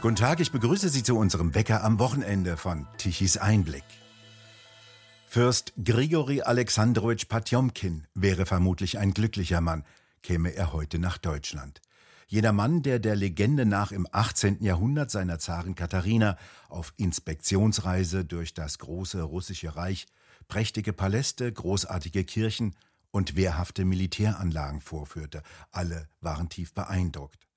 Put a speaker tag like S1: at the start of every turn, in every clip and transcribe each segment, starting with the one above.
S1: Guten Tag, ich begrüße Sie zu unserem Wecker am Wochenende von Tichys Einblick. Fürst Grigori Alexandrowitsch Potjomkin wäre vermutlich ein glücklicher Mann, käme er heute nach Deutschland. Jeder Mann, der der Legende nach im 18. Jahrhundert seiner Zarin Katharina auf Inspektionsreise durch das große russische Reich prächtige Paläste, großartige Kirchen und wehrhafte Militäranlagen vorführte, alle waren tief beeindruckt.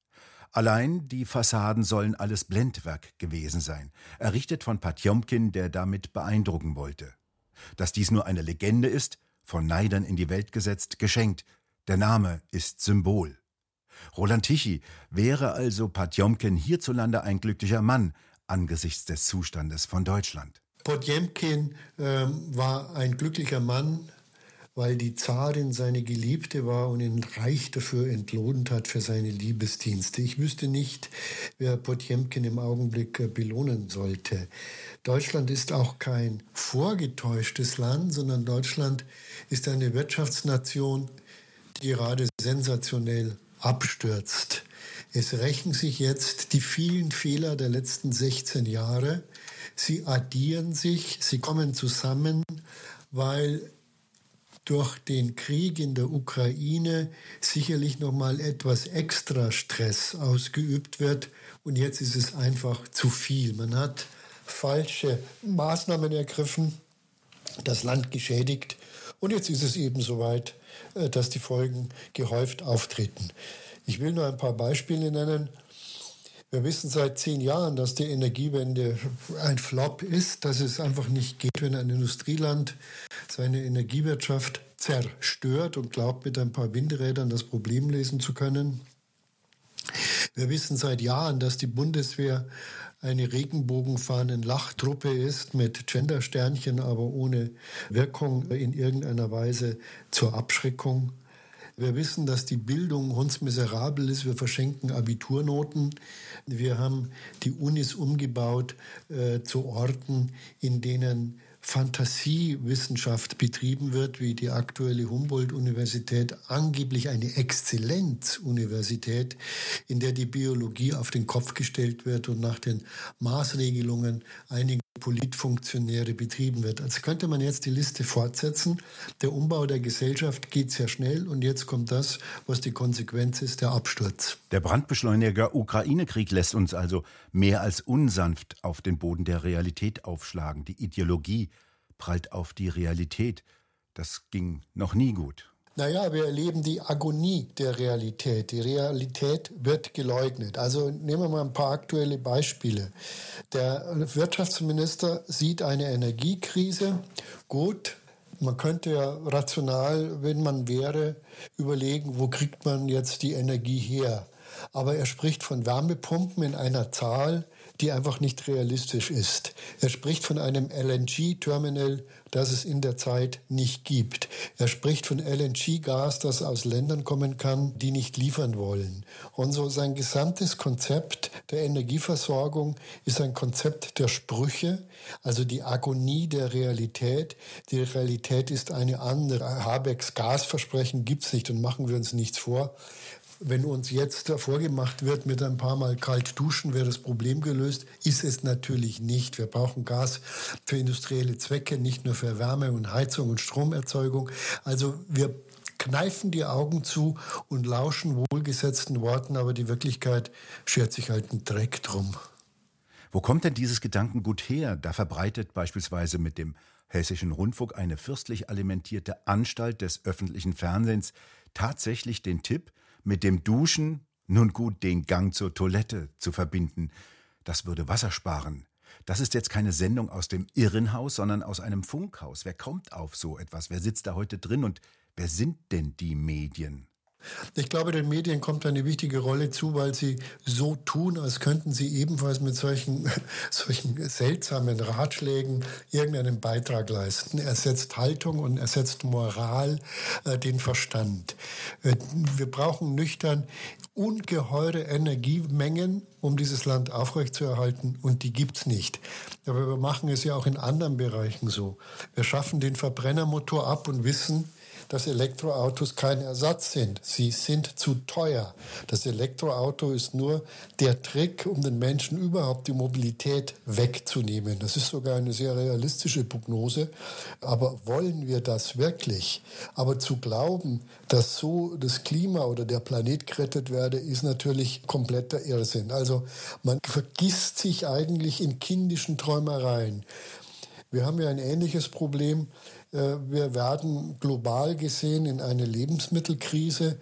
S1: Allein die Fassaden sollen alles Blendwerk gewesen sein, errichtet von Patjomkin, der damit beeindrucken wollte. Dass dies nur eine Legende ist, von Neidern in die Welt gesetzt, geschenkt. Der Name ist Symbol. Roland Tichy wäre also Patjomkin hierzulande ein glücklicher Mann angesichts des Zustandes von Deutschland.
S2: Potjemkin äh, war ein glücklicher Mann, weil die Zarin seine Geliebte war und ihn reich dafür entlohnt hat für seine Liebesdienste. Ich wüsste nicht, wer Potjemkin im Augenblick äh, belohnen sollte. Deutschland ist auch kein vorgetäuschtes Land, sondern Deutschland ist eine Wirtschaftsnation, die gerade sensationell abstürzt. Es rächen sich jetzt die vielen Fehler der letzten 16 Jahre. Sie addieren sich, sie kommen zusammen, weil durch den Krieg in der Ukraine sicherlich noch mal etwas extra Stress ausgeübt wird und jetzt ist es einfach zu viel. Man hat falsche Maßnahmen ergriffen, das Land geschädigt und jetzt ist es eben soweit, äh, dass die Folgen gehäuft auftreten. Ich will nur ein paar Beispiele nennen. Wir wissen seit zehn Jahren, dass die Energiewende ein Flop ist, dass es einfach nicht geht, wenn ein Industrieland seine Energiewirtschaft zerstört und glaubt, mit ein paar Windrädern das Problem lösen zu können. Wir wissen seit Jahren, dass die Bundeswehr eine regenbogenfahnen Lachtruppe ist mit Gendersternchen, aber ohne Wirkung in irgendeiner Weise zur Abschreckung. Wir wissen, dass die Bildung hundsmiserabel ist. Wir verschenken Abiturnoten. Wir haben die Unis umgebaut äh, zu Orten, in denen Fantasiewissenschaft betrieben wird, wie die aktuelle Humboldt-Universität, angeblich eine Exzellenzuniversität, in der die Biologie auf den Kopf gestellt wird und nach den Maßregelungen einiger Politfunktionäre betrieben wird. Als könnte man jetzt die Liste fortsetzen. Der Umbau der Gesellschaft geht sehr schnell und jetzt kommt das, was die Konsequenz ist, der Absturz.
S1: Der Brandbeschleuniger Ukraine-Krieg lässt uns also mehr als unsanft auf den Boden der Realität aufschlagen. Die Ideologie prallt auf die Realität. Das ging noch nie gut.
S2: Naja, wir erleben die Agonie der Realität. Die Realität wird geleugnet. Also nehmen wir mal ein paar aktuelle Beispiele. Der Wirtschaftsminister sieht eine Energiekrise. Gut, man könnte ja rational, wenn man wäre, überlegen, wo kriegt man jetzt die Energie her. Aber er spricht von Wärmepumpen in einer Zahl, die einfach nicht realistisch ist. Er spricht von einem LNG-Terminal, das es in der Zeit nicht gibt. Er spricht von LNG-Gas, das aus Ländern kommen kann, die nicht liefern wollen. Und so sein gesamtes Konzept der Energieversorgung ist ein Konzept der Sprüche, also die Agonie der Realität. Die Realität ist eine andere. Habecks Gasversprechen gibt es nicht und machen wir uns nichts vor wenn uns jetzt vorgemacht wird, mit ein paar Mal kalt duschen wäre das Problem gelöst, ist es natürlich nicht. Wir brauchen Gas für industrielle Zwecke, nicht nur für Wärme und Heizung und Stromerzeugung. Also wir kneifen die Augen zu und lauschen wohlgesetzten Worten, aber die Wirklichkeit schert sich halt einen Dreck drum.
S1: Wo kommt denn dieses Gedankengut her? Da verbreitet beispielsweise mit dem Hessischen Rundfunk eine fürstlich alimentierte Anstalt des öffentlichen Fernsehens tatsächlich den Tipp, mit dem Duschen nun gut den Gang zur Toilette zu verbinden. Das würde Wasser sparen. Das ist jetzt keine Sendung aus dem Irrenhaus, sondern aus einem Funkhaus. Wer kommt auf so etwas? Wer sitzt da heute drin und wer sind denn die Medien?
S2: Ich glaube, den Medien kommt eine wichtige Rolle zu, weil sie so tun, als könnten sie ebenfalls mit solchen, solchen seltsamen Ratschlägen irgendeinen Beitrag leisten. Er setzt Haltung und er setzt Moral, äh, den Verstand. Äh, wir brauchen nüchtern ungeheure Energiemengen, um dieses Land aufrechtzuerhalten und die gibt's nicht. Aber wir machen es ja auch in anderen Bereichen so. Wir schaffen den Verbrennermotor ab und wissen, dass Elektroautos kein Ersatz sind. Sie sind zu teuer. Das Elektroauto ist nur der Trick, um den Menschen überhaupt die Mobilität wegzunehmen. Das ist sogar eine sehr realistische Prognose. Aber wollen wir das wirklich? Aber zu glauben, dass so das Klima oder der Planet gerettet werde, ist natürlich kompletter Irrsinn. Also man vergisst sich eigentlich in kindischen Träumereien. Wir haben ja ein ähnliches Problem. Äh, wir werden global gesehen in eine Lebensmittelkrise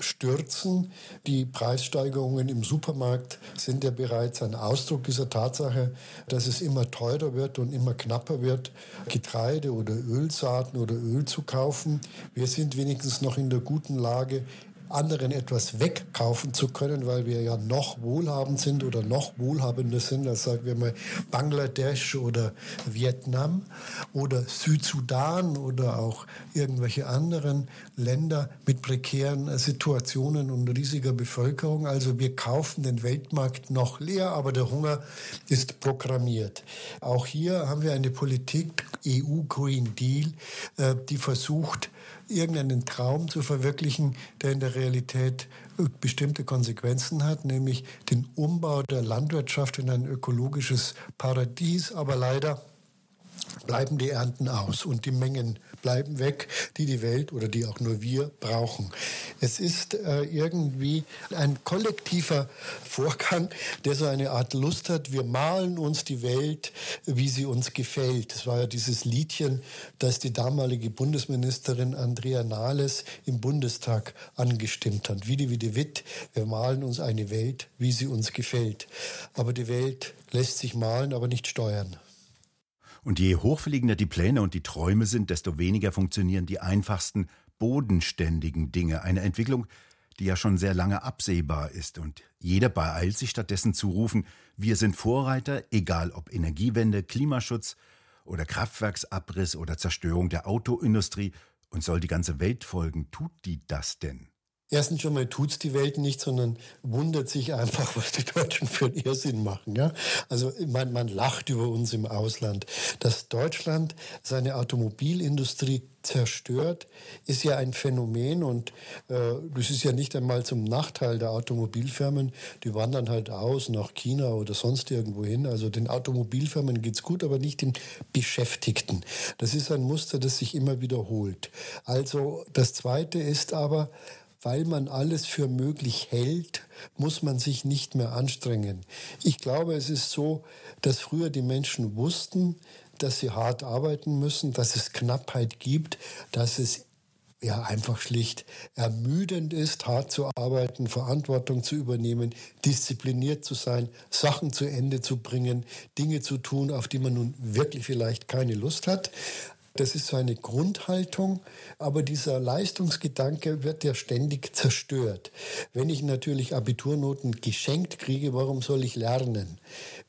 S2: stürzen. Die Preissteigerungen im Supermarkt sind ja bereits ein Ausdruck dieser Tatsache, dass es immer teurer wird und immer knapper wird, Getreide oder Ölsaaten oder Öl zu kaufen. Wir sind wenigstens noch in der guten Lage, anderen etwas wegkaufen zu können, weil wir ja noch wohlhabend sind oder noch wohlhabender sind als, sagen wir mal, Bangladesch oder Vietnam oder Südsudan oder auch irgendwelche anderen Länder mit prekären Situationen und riesiger Bevölkerung. Also wir kaufen den Weltmarkt noch leer, aber der Hunger ist programmiert. Auch hier haben wir eine Politik, EU Green Deal, äh, die versucht, irgendeinen Traum zu verwirklichen, der in der Realität bestimmte Konsequenzen hat, nämlich den Umbau der Landwirtschaft in ein ökologisches Paradies. Aber leider bleiben die Ernten aus und die Mengen bleiben weg, die die Welt oder die auch nur wir brauchen. Es ist äh, irgendwie ein kollektiver Vorgang, der so eine Art Lust hat. Wir malen uns die Welt, wie sie uns gefällt. Das war ja dieses Liedchen, das die damalige Bundesministerin Andrea Nahles im Bundestag angestimmt hat. Wie die Witt, wir malen uns eine Welt, wie sie uns gefällt. Aber die Welt lässt sich malen, aber nicht steuern.
S1: Und je hochfliegender die Pläne und die Träume sind, desto weniger funktionieren die einfachsten, bodenständigen Dinge. Eine Entwicklung, die ja schon sehr lange absehbar ist. Und jeder beeilt sich stattdessen zu rufen, wir sind Vorreiter, egal ob Energiewende, Klimaschutz oder Kraftwerksabriss oder Zerstörung der Autoindustrie. Und soll die ganze Welt folgen, tut die das denn?
S2: Erstens schon mal tut's die Welt nicht, sondern wundert sich einfach, was die Deutschen für einen Irrsinn machen. Ja? Also man, man lacht über uns im Ausland. Dass Deutschland seine Automobilindustrie zerstört, ist ja ein Phänomen und äh, das ist ja nicht einmal zum Nachteil der Automobilfirmen. Die wandern halt aus nach China oder sonst irgendwo hin. Also den Automobilfirmen geht's gut, aber nicht den Beschäftigten. Das ist ein Muster, das sich immer wiederholt. Also das Zweite ist aber, weil man alles für möglich hält, muss man sich nicht mehr anstrengen. Ich glaube, es ist so, dass früher die Menschen wussten, dass sie hart arbeiten müssen, dass es Knappheit gibt, dass es ja einfach schlicht ermüdend ist, hart zu arbeiten, Verantwortung zu übernehmen, diszipliniert zu sein, Sachen zu Ende zu bringen, Dinge zu tun, auf die man nun wirklich vielleicht keine Lust hat. Das ist so eine Grundhaltung, aber dieser Leistungsgedanke wird ja ständig zerstört. Wenn ich natürlich Abiturnoten geschenkt kriege, warum soll ich lernen?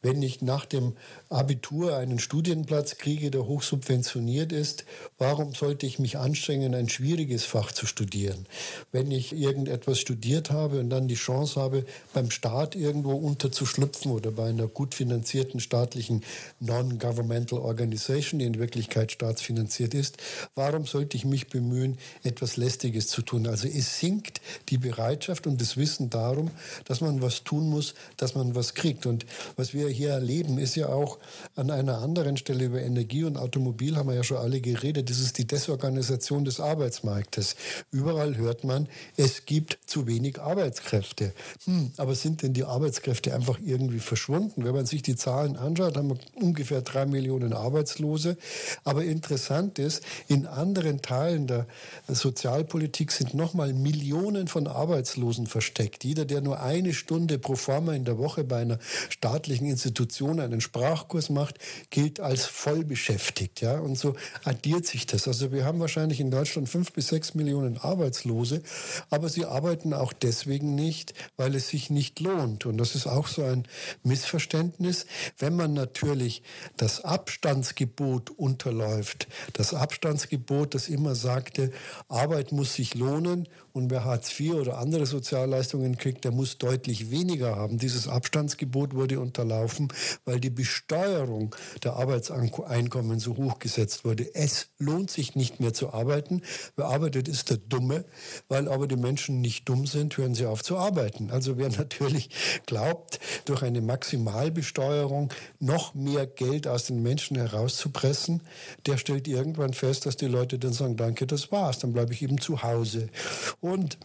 S2: Wenn ich nach dem Abitur einen Studienplatz kriege, der hochsubventioniert ist, warum sollte ich mich anstrengen, ein schwieriges Fach zu studieren? Wenn ich irgendetwas studiert habe und dann die Chance habe, beim Staat irgendwo unterzuschlüpfen oder bei einer gut finanzierten staatlichen Non-Governmental Organization, die in Wirklichkeit staatsfinanziert ist, warum sollte ich mich bemühen, etwas Lästiges zu tun? Also es sinkt die Bereitschaft und das Wissen darum, dass man was tun muss, dass man was kriegt. Und was wir hier erleben, ist ja auch, an einer anderen Stelle über Energie und Automobil haben wir ja schon alle geredet. Das ist die Desorganisation des Arbeitsmarktes. Überall hört man, es gibt zu wenig Arbeitskräfte. Hm, aber sind denn die Arbeitskräfte einfach irgendwie verschwunden? Wenn man sich die Zahlen anschaut, haben wir ungefähr drei Millionen Arbeitslose. Aber interessant ist, in anderen Teilen der Sozialpolitik sind nochmal Millionen von Arbeitslosen versteckt. Jeder, der nur eine Stunde pro forma in der Woche bei einer staatlichen Institution einen Sprachkurs macht, gilt als vollbeschäftigt. Ja? Und so addiert sich das. Also wir haben wahrscheinlich in Deutschland fünf bis sechs Millionen Arbeitslose, aber sie arbeiten auch deswegen nicht, weil es sich nicht lohnt. Und das ist auch so ein Missverständnis. Wenn man natürlich das Abstandsgebot unterläuft, das Abstandsgebot, das immer sagte, Arbeit muss sich lohnen und wer Hartz IV oder andere Sozialleistungen kriegt, der muss deutlich weniger haben. Dieses Abstandsgebot wurde unterlaufen, weil die Besteuerung der Arbeitseinkommen so hoch gesetzt wurde. Es lohnt sich nicht mehr zu arbeiten. Wer arbeitet, ist der Dumme. Weil aber die Menschen nicht dumm sind, hören sie auf zu arbeiten. Also wer natürlich glaubt, durch eine Maximalbesteuerung noch mehr Geld aus den Menschen herauszupressen, der stellt irgendwann fest, dass die Leute dann sagen, danke, das war's, dann bleibe ich eben zu Hause. Und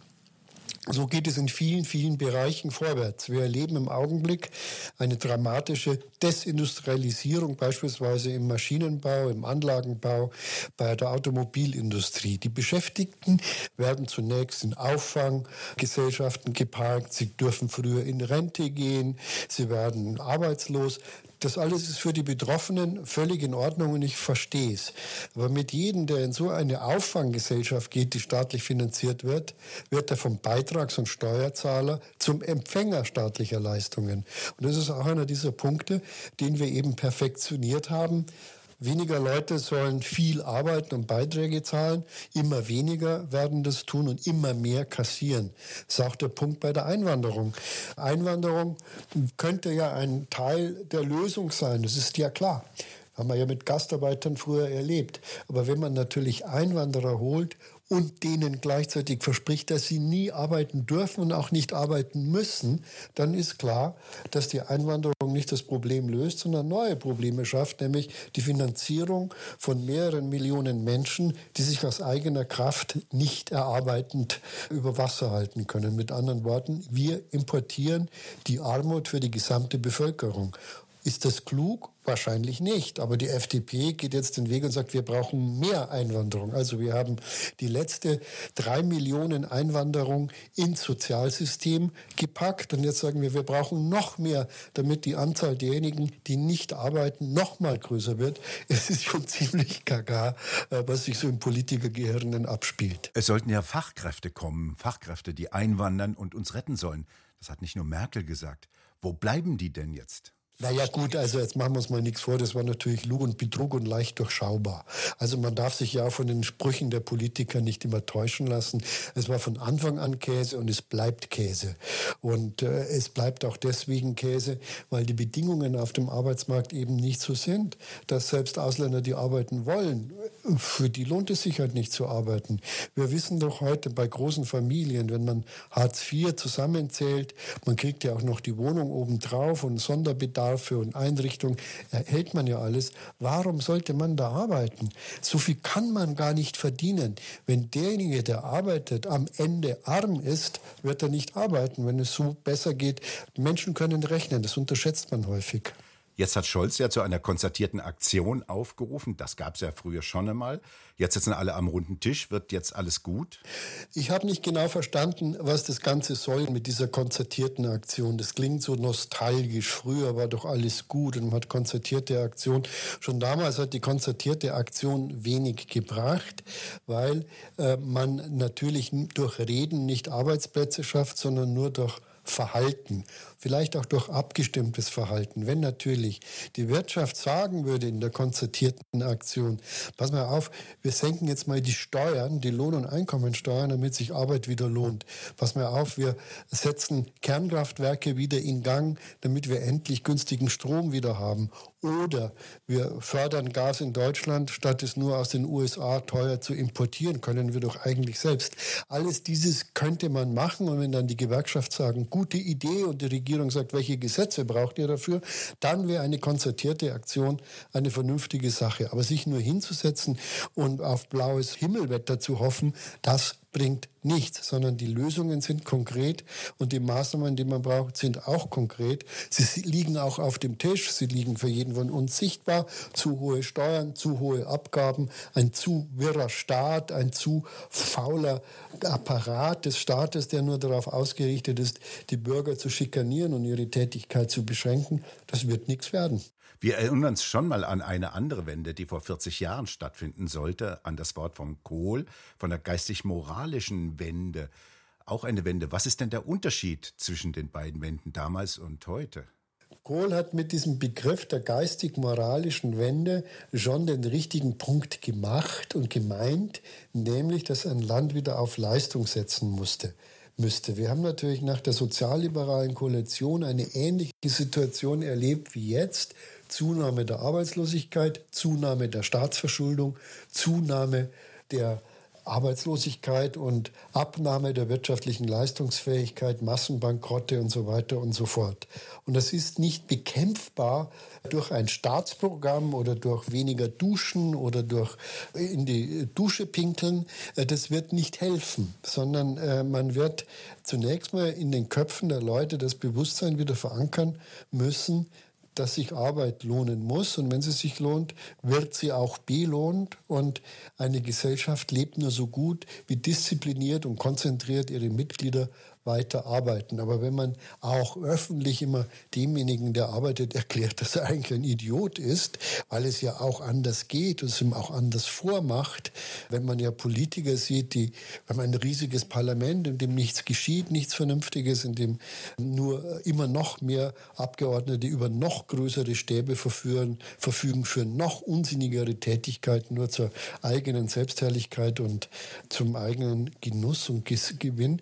S2: so geht es in vielen, vielen Bereichen vorwärts. Wir erleben im Augenblick eine dramatische Desindustrialisierung, beispielsweise im Maschinenbau, im Anlagenbau, bei der Automobilindustrie. Die Beschäftigten werden zunächst in Auffanggesellschaften geparkt. Sie dürfen früher in Rente gehen. Sie werden arbeitslos. Das alles ist für die Betroffenen völlig in Ordnung und ich verstehe es. Aber mit jedem, der in so eine Auffanggesellschaft geht, die staatlich finanziert wird, wird er vom Beitrags- und Steuerzahler zum Empfänger staatlicher Leistungen. Und das ist auch einer dieser Punkte, den wir eben perfektioniert haben. Weniger Leute sollen viel arbeiten und Beiträge zahlen. Immer weniger werden das tun und immer mehr kassieren. Das ist auch der Punkt bei der Einwanderung. Einwanderung könnte ja ein Teil der Lösung sein. Das ist ja klar. Haben wir ja mit Gastarbeitern früher erlebt. Aber wenn man natürlich Einwanderer holt und denen gleichzeitig verspricht, dass sie nie arbeiten dürfen und auch nicht arbeiten müssen, dann ist klar, dass die Einwanderung nicht das Problem löst, sondern neue Probleme schafft, nämlich die Finanzierung von mehreren Millionen Menschen, die sich aus eigener Kraft nicht erarbeitend über Wasser halten können. Mit anderen Worten, wir importieren die Armut für die gesamte Bevölkerung. Ist das klug? Wahrscheinlich nicht. Aber die FDP geht jetzt den Weg und sagt, wir brauchen mehr Einwanderung. Also wir haben die letzte drei Millionen Einwanderung ins Sozialsystem gepackt. Und jetzt sagen wir, wir brauchen noch mehr, damit die Anzahl derjenigen, die nicht arbeiten, noch mal größer wird. Es ist schon ziemlich gaga, äh, was sich so im Politikergehirnen abspielt.
S1: Es sollten ja Fachkräfte kommen. Fachkräfte, die einwandern und uns retten sollen. Das hat nicht nur Merkel gesagt. Wo bleiben die denn jetzt?
S2: Naja gut, also jetzt machen wir uns mal nichts vor, das war natürlich Lug und Betrug und leicht durchschaubar. Also man darf sich ja von den Sprüchen der Politiker nicht immer täuschen lassen. Es war von Anfang an Käse und es bleibt Käse. Und äh, es bleibt auch deswegen Käse, weil die Bedingungen auf dem Arbeitsmarkt eben nicht so sind, dass selbst Ausländer, die arbeiten wollen, für die lohnt es sich halt nicht zu arbeiten. Wir wissen doch heute bei großen Familien, wenn man Hartz IV zusammenzählt, man kriegt ja auch noch die Wohnung obendrauf und Sonderbedarf Bedarfe und Einrichtungen erhält man ja alles. Warum sollte man da arbeiten? So viel kann man gar nicht verdienen. Wenn derjenige, der arbeitet, am Ende arm ist, wird er nicht arbeiten, wenn es so besser geht. Menschen können rechnen, das unterschätzt man häufig.
S1: Jetzt hat Scholz ja zu einer konzertierten Aktion aufgerufen. Das gab es ja früher schon einmal. Jetzt sitzen alle am runden Tisch. Wird jetzt alles gut?
S2: Ich habe nicht genau verstanden, was das Ganze soll mit dieser konzertierten Aktion. Das klingt so nostalgisch. Früher war doch alles gut und man hat konzertierte Aktion. Schon damals hat die konzertierte Aktion wenig gebracht, weil äh, man natürlich durch Reden nicht Arbeitsplätze schafft, sondern nur durch Verhalten, vielleicht auch durch abgestimmtes Verhalten. Wenn natürlich die Wirtschaft sagen würde in der konzertierten Aktion, pass mal auf, wir senken jetzt mal die Steuern, die Lohn- und Einkommensteuern, damit sich Arbeit wieder lohnt. Pass mal auf, wir setzen Kernkraftwerke wieder in Gang, damit wir endlich günstigen Strom wieder haben. Oder wir fördern Gas in Deutschland, statt es nur aus den USA teuer zu importieren, können wir doch eigentlich selbst. Alles dieses könnte man machen und wenn dann die Gewerkschaft sagen, gute Idee und die Regierung sagt, welche Gesetze braucht ihr dafür, dann wäre eine konzertierte Aktion eine vernünftige Sache. Aber sich nur hinzusetzen und auf blaues Himmelwetter zu hoffen, das bringt nichts, sondern die Lösungen sind konkret und die Maßnahmen, die man braucht, sind auch konkret. Sie liegen auch auf dem Tisch, sie liegen für jeden von uns sichtbar. Zu hohe Steuern, zu hohe Abgaben, ein zu wirrer Staat, ein zu fauler Apparat des Staates, der nur darauf ausgerichtet ist, die Bürger zu schikanieren und ihre Tätigkeit zu beschränken. Das wird nichts werden.
S1: Wir erinnern uns schon mal an eine andere Wende, die vor 40 Jahren stattfinden sollte, an das Wort vom Kohl, von der geistig-moralischen Wende. Auch eine Wende. Was ist denn der Unterschied zwischen den beiden Wenden damals und heute?
S2: Kohl hat mit diesem Begriff der geistig-moralischen Wende schon den richtigen Punkt gemacht und gemeint, nämlich, dass ein Land wieder auf Leistung setzen musste müsste. Wir haben natürlich nach der sozialliberalen Koalition eine ähnliche Situation erlebt wie jetzt. Zunahme der Arbeitslosigkeit, Zunahme der Staatsverschuldung, Zunahme der Arbeitslosigkeit und Abnahme der wirtschaftlichen Leistungsfähigkeit, Massenbankrotte und so weiter und so fort. Und das ist nicht bekämpfbar durch ein Staatsprogramm oder durch weniger Duschen oder durch in die Dusche pinkeln. Das wird nicht helfen, sondern äh, man wird zunächst mal in den Köpfen der Leute das Bewusstsein wieder verankern müssen, dass sich Arbeit lohnen muss. Und wenn sie sich lohnt, wird sie auch belohnt. Und eine Gesellschaft lebt nur so gut, wie diszipliniert und konzentriert ihre Mitglieder weiter arbeiten. Aber wenn man auch öffentlich immer demjenigen, der arbeitet, erklärt, dass er eigentlich ein Idiot ist, weil es ja auch anders geht und es ihm auch anders vormacht, wenn man ja Politiker sieht, die, man ein riesiges Parlament, in dem nichts geschieht, nichts Vernünftiges, in dem nur immer noch mehr Abgeordnete über noch größere Stäbe verführen, verfügen für noch unsinnigere Tätigkeiten, nur zur eigenen Selbstherrlichkeit und zum eigenen Genuss und Gewinn,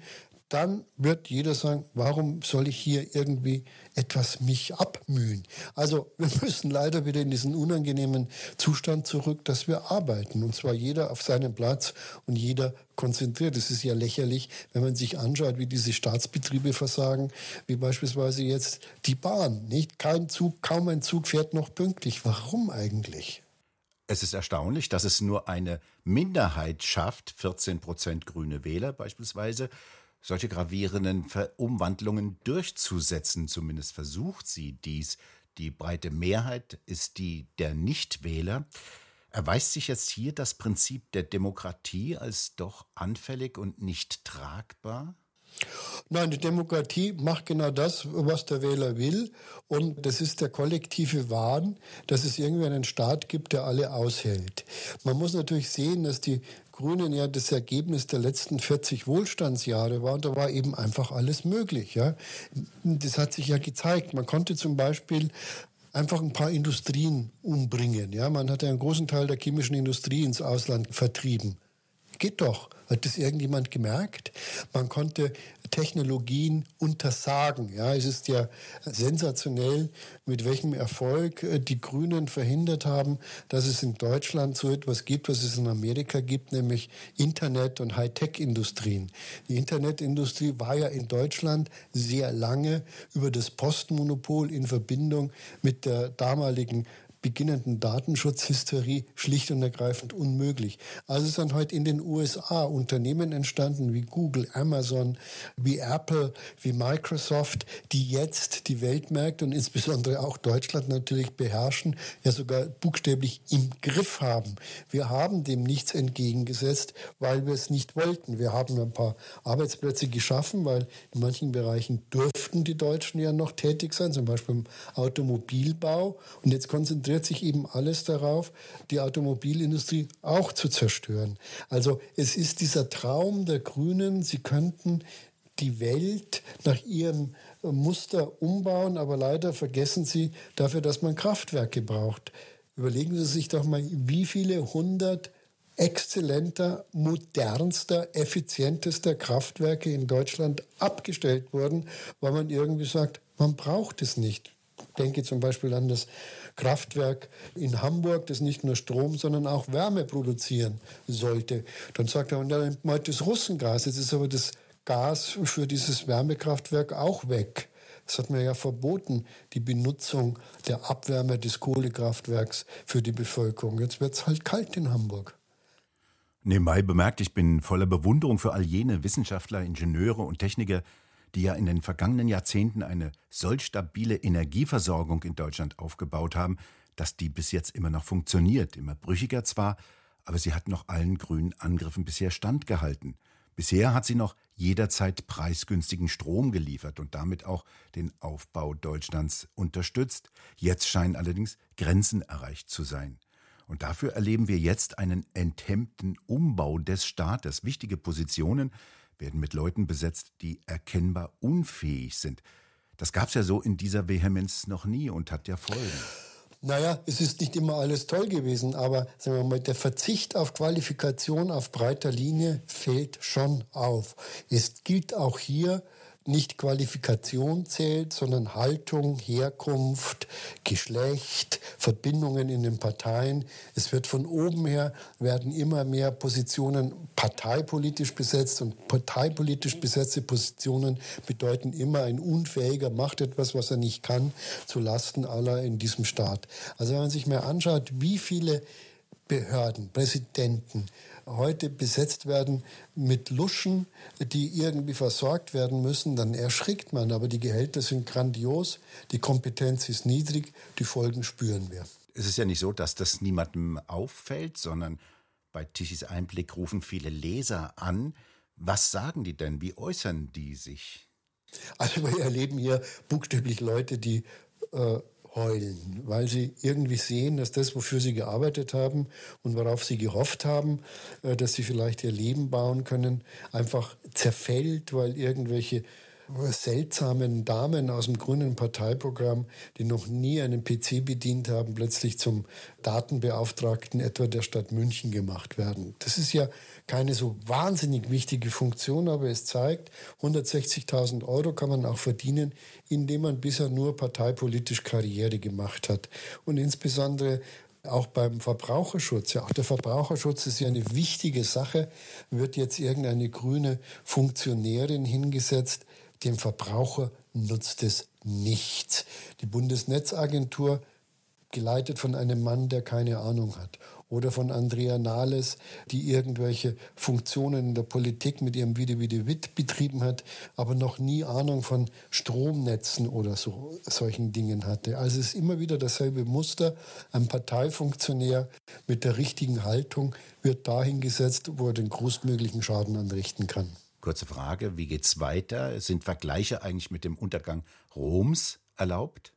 S2: dann wird jeder sagen, warum soll ich hier irgendwie etwas mich abmühen? Also wir müssen leider wieder in diesen unangenehmen Zustand zurück, dass wir arbeiten. Und zwar jeder auf seinem Platz und jeder konzentriert. Es ist ja lächerlich, wenn man sich anschaut, wie diese Staatsbetriebe versagen, wie beispielsweise jetzt die Bahn. Nicht? Kein Zug, kaum ein Zug fährt noch pünktlich. Warum eigentlich?
S1: Es ist erstaunlich, dass es nur eine Minderheit schafft, 14 Prozent grüne Wähler beispielsweise, solche gravierenden Umwandlungen durchzusetzen. Zumindest versucht sie dies. Die breite Mehrheit ist die der Nichtwähler. Erweist sich jetzt hier das Prinzip der Demokratie als doch anfällig und nicht tragbar?
S2: Nein, die Demokratie macht genau das, was der Wähler will. Und das ist der kollektive Wahn, dass es irgendwie einen Staat gibt, der alle aushält. Man muss natürlich sehen, dass die Grünen ja das Ergebnis der letzten 40 Wohlstandsjahre war. Und da war eben einfach alles möglich. Ja. Das hat sich ja gezeigt. Man konnte zum Beispiel einfach ein paar Industrien umbringen. Ja. Man hat ja einen großen Teil der chemischen Industrie ins Ausland vertrieben. Geht doch. Hat das irgendjemand gemerkt? Man konnte Technologien untersagen. Ja, es ist ja sensationell, mit welchem Erfolg äh, die Grünen verhindert haben, dass es in Deutschland so etwas gibt, was es in Amerika gibt, nämlich Internet- und Hightech-Industrien. Die Internetindustrie war ja in Deutschland sehr lange über das Postmonopol in Verbindung mit der damaligen beginnenden Datenschutzhysterie schlicht und ergreifend unmöglich. Also sind heute in den USA Unternehmen entstanden wie Google, Amazon, wie Apple, wie Microsoft, die jetzt die Weltmärkte und insbesondere auch Deutschland natürlich beherrschen, ja sogar buchstäblich im Griff haben. Wir haben dem nichts entgegengesetzt, weil wir es nicht wollten. Wir haben ein paar Arbeitsplätze geschaffen, weil in manchen Bereichen durften die Deutschen ja noch tätig sein, zum Beispiel im Automobilbau. Und jetzt konzentrieren konzentriert sich eben alles darauf, die Automobilindustrie auch zu zerstören. Also es ist dieser Traum der Grünen, sie könnten die Welt nach ihrem Muster umbauen, aber leider vergessen sie dafür, dass man Kraftwerke braucht. Überlegen Sie sich doch mal, wie viele hundert exzellenter, modernster, effizientester Kraftwerke in Deutschland abgestellt wurden, weil man irgendwie sagt, man braucht es nicht. Denke zum Beispiel an das Kraftwerk in Hamburg, das nicht nur Strom, sondern auch Wärme produzieren sollte. Dann sagt er, und dann man halt das Russengas. Jetzt ist aber das Gas für dieses Wärmekraftwerk auch weg. Das hat man ja verboten, die Benutzung der Abwärme des Kohlekraftwerks für die Bevölkerung. Jetzt wird es halt kalt in Hamburg.
S1: Nebenbei bemerkt, ich bin voller Bewunderung für all jene Wissenschaftler, Ingenieure und Techniker, die ja in den vergangenen Jahrzehnten eine solch stabile Energieversorgung in Deutschland aufgebaut haben, dass die bis jetzt immer noch funktioniert, immer brüchiger zwar, aber sie hat noch allen grünen Angriffen bisher standgehalten. Bisher hat sie noch jederzeit preisgünstigen Strom geliefert und damit auch den Aufbau Deutschlands unterstützt. Jetzt scheinen allerdings Grenzen erreicht zu sein. Und dafür erleben wir jetzt einen enthemmten Umbau des Staates. Wichtige Positionen werden mit Leuten besetzt, die erkennbar unfähig sind. Das gab es ja so in dieser Vehemenz noch nie und hat ja Folgen.
S2: Naja, es ist nicht immer alles toll gewesen, aber sagen wir mal, der Verzicht auf Qualifikation auf breiter Linie fällt schon auf. Es gilt auch hier, nicht Qualifikation zählt, sondern Haltung, Herkunft, Geschlecht, Verbindungen in den Parteien. Es wird von oben her, werden immer mehr Positionen parteipolitisch besetzt und parteipolitisch besetzte Positionen bedeuten immer, ein Unfähiger macht etwas, was er nicht kann, zu Lasten aller in diesem Staat. Also wenn man sich mal anschaut, wie viele Behörden, Präsidenten, heute besetzt werden mit Luschen, die irgendwie versorgt werden müssen, dann erschrickt man. Aber die Gehälter sind grandios, die Kompetenz ist niedrig, die Folgen spüren wir.
S1: Es ist ja nicht so, dass das niemandem auffällt, sondern bei Tischis Einblick rufen viele Leser an. Was sagen die denn? Wie äußern die sich?
S2: Also wir erleben hier buchstäblich Leute, die äh, heulen, weil sie irgendwie sehen, dass das, wofür sie gearbeitet haben und worauf sie gehofft haben, äh, dass sie vielleicht ihr Leben bauen können, einfach zerfällt, weil irgendwelche seltsamen Damen aus dem grünen Parteiprogramm, die noch nie einen PC bedient haben, plötzlich zum Datenbeauftragten etwa der Stadt München gemacht werden. Das ist ja keine so wahnsinnig wichtige Funktion, aber es zeigt, 160.000 Euro kann man auch verdienen, indem man bisher nur parteipolitisch Karriere gemacht hat. Und insbesondere auch beim Verbraucherschutz. Ja, auch der Verbraucherschutz ist ja eine wichtige Sache. Wird jetzt irgendeine grüne Funktionärin hingesetzt, dem Verbraucher nutzt es nichts. Die Bundesnetzagentur, geleitet von einem Mann, der keine Ahnung hat. Oder von Andrea Nahles, die irgendwelche Funktionen in der Politik mit ihrem Witte-Witte-Witt betrieben hat, aber noch nie Ahnung von Stromnetzen oder so, solchen Dingen hatte. Also es ist immer wieder dasselbe Muster. Ein Parteifunktionär mit der richtigen Haltung wird dahin gesetzt, wo er den größtmöglichen Schaden anrichten kann.
S1: Kurze Frage, wie geht's weiter? Sind Vergleiche eigentlich mit dem Untergang Roms erlaubt?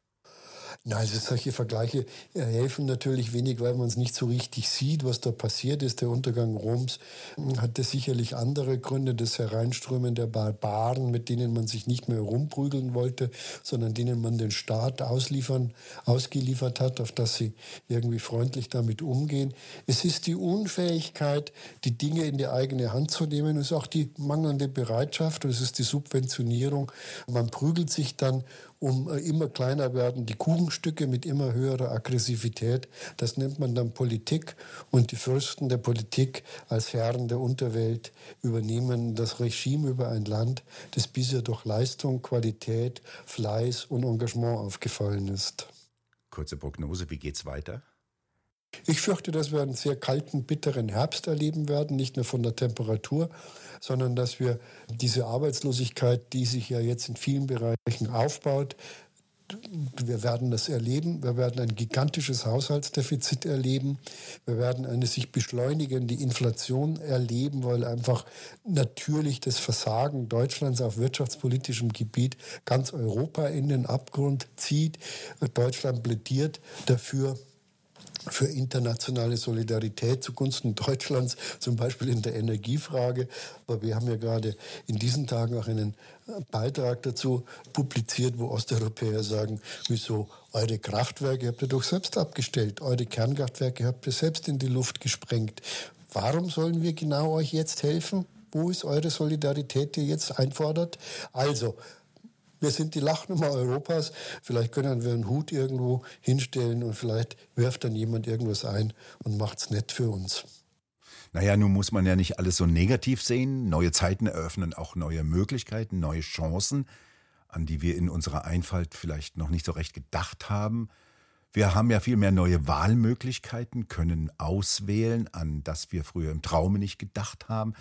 S2: Na, also solche Vergleiche äh, helfen natürlich wenig, weil man es nicht so richtig sieht, was da passiert ist. Der Untergang Roms hm, hatte sicherlich andere Gründe, das Hereinströmen der Barbaren, mit denen man sich nicht mehr rumprügeln wollte, sondern denen man den Staat ausliefern, ausgeliefert hat, auf das sie irgendwie freundlich damit umgehen. Es ist die Unfähigkeit, die Dinge in die eigene Hand zu nehmen. Es ist auch die mangelnde Bereitschaft es ist die Subventionierung. Man prügelt sich dann um äh, immer kleiner werden, die Kuchenstücke mit immer höherer Aggressivität. Das nennt man dann Politik und die Fürsten der Politik als Herren der Unterwelt übernehmen das Regime über ein Land, das bisher durch Leistung, Qualität, Fleiß und Engagement aufgefallen ist.
S1: Kurze Prognose, wie geht's weiter?
S2: Ich fürchte, dass wir einen sehr kalten, bitteren Herbst erleben werden, nicht nur von der Temperatur, sondern dass wir diese Arbeitslosigkeit, die sich ja jetzt in vielen Bereichen aufbaut, wir werden das erleben. Wir werden ein gigantisches Haushaltsdefizit erleben. Wir werden eine sich beschleunigende Inflation erleben, weil einfach natürlich das Versagen Deutschlands auf wirtschaftspolitischem Gebiet ganz Europa in den Abgrund zieht. Deutschland plädiert dafür, für internationale Solidarität zugunsten Deutschlands, zum Beispiel in der Energiefrage. Aber wir haben ja gerade in diesen Tagen auch einen Beitrag dazu publiziert, wo Osteuropäer sagen, wieso eure Kraftwerke habt ihr doch selbst abgestellt, eure Kernkraftwerke habt ihr selbst in die Luft gesprengt. Warum sollen wir genau euch jetzt helfen? Wo ist eure Solidarität, die ihr jetzt einfordert? Also, wir sind die Lachnummer Europas. Vielleicht können wir einen Hut irgendwo hinstellen und vielleicht wirft dann jemand irgendwas ein und macht es nett für uns.
S1: Naja, nun muss man ja nicht alles so negativ sehen. Neue Zeiten eröffnen auch neue Möglichkeiten, neue Chancen, an die wir in unserer Einfalt vielleicht noch nicht so recht gedacht haben. Wir haben ja viel mehr neue Wahlmöglichkeiten, können auswählen, an das wir früher im Traume nicht gedacht haben.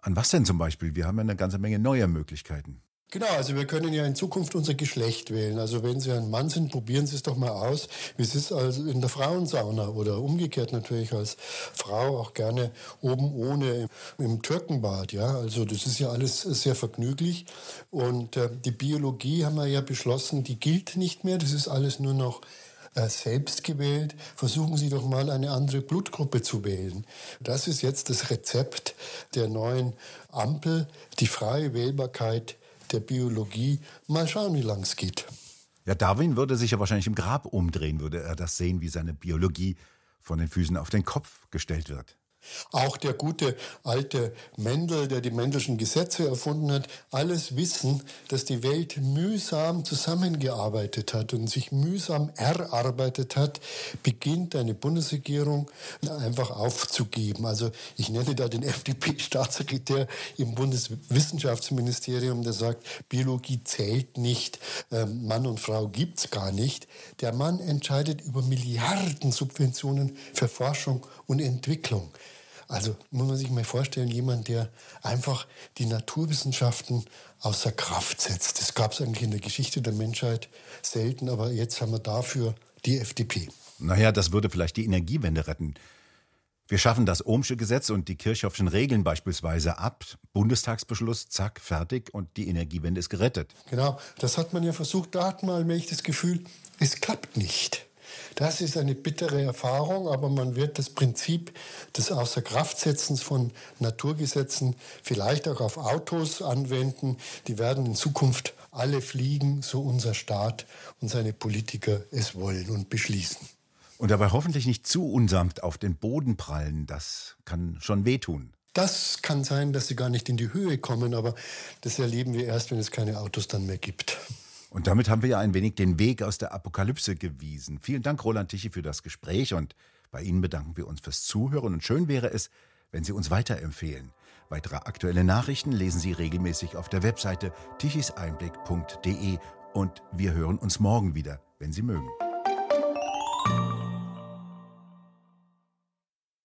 S1: An was denn zum Beispiel? Wir haben ja eine ganze Menge neuer Möglichkeiten.
S2: Genau, also wir können ja in Zukunft unser Geschlecht wählen. Also wenn Sie ein Mann sind, probieren Sie es doch mal aus, wie es ist also in der Frauensauna oder umgekehrt natürlich als Frau auch gerne oben ohne im Türkenbad. Ja, also das ist ja alles sehr vergnüglich. Und äh, die Biologie haben wir ja beschlossen, die gilt nicht mehr. Das ist alles nur noch äh, selbst gewählt. Versuchen Sie doch mal eine andere Blutgruppe zu wählen. Das ist jetzt das Rezept der neuen Ampel, die freie Wählbarkeit der Biologie. Mal schauen, wie lang es geht.
S1: Ja, Darwin würde sich ja wahrscheinlich im Grab umdrehen, würde er das sehen, wie seine Biologie von den Füßen auf den Kopf gestellt wird.
S2: Auch der gute alte Mendel, der die Mendelschen Gesetze erfunden hat, alles wissen, dass die Welt mühsam zusammengearbeitet hat und sich mühsam erarbeitet hat, beginnt eine Bundesregierung einfach aufzugeben. Also ich nenne da den FDP-Staatssekretär im Bundeswissenschaftsministerium, der sagt, Biologie zählt nicht, ähm, Mann und Frau gibt es gar nicht. Der Mann entscheidet über Milliarden Subventionen für Forschung und Entwicklung. Also muss man sich mal vorstellen, jemand, der einfach die Naturwissenschaften außer Kraft setzt. Das gab es eigentlich in der Geschichte der Menschheit selten, aber jetzt haben wir dafür die FDP.
S1: Naja, das würde vielleicht die Energiewende retten. Wir schaffen das Ohmsche Gesetz und die Kirchhoffschen Regeln beispielsweise ab. Bundestagsbeschluss, zack, fertig und die Energiewende ist gerettet.
S2: Genau, das hat man ja versucht. Da hat man allmählich das Gefühl, es klappt nicht. Das ist eine bittere Erfahrung, aber man wird das Prinzip des Außerkraftsetzens von Naturgesetzen vielleicht auch auf Autos anwenden. Die werden in Zukunft alle fliegen, so unser Staat und seine Politiker es wollen und beschließen.
S1: Und dabei hoffentlich nicht zu unsanft auf den Boden prallen. Das kann schon wehtun.
S2: Das kann sein, dass sie gar nicht in die Höhe kommen, aber das erleben wir erst, wenn es keine Autos dann mehr gibt.
S1: Und damit haben wir ja ein wenig den Weg aus der Apokalypse gewiesen. Vielen Dank, Roland Tichy, für das Gespräch und bei Ihnen bedanken wir uns fürs Zuhören und schön wäre es, wenn Sie uns weiterempfehlen. Weitere aktuelle Nachrichten lesen Sie regelmäßig auf der Webseite tichiseinblick.de und wir hören uns morgen wieder, wenn Sie mögen.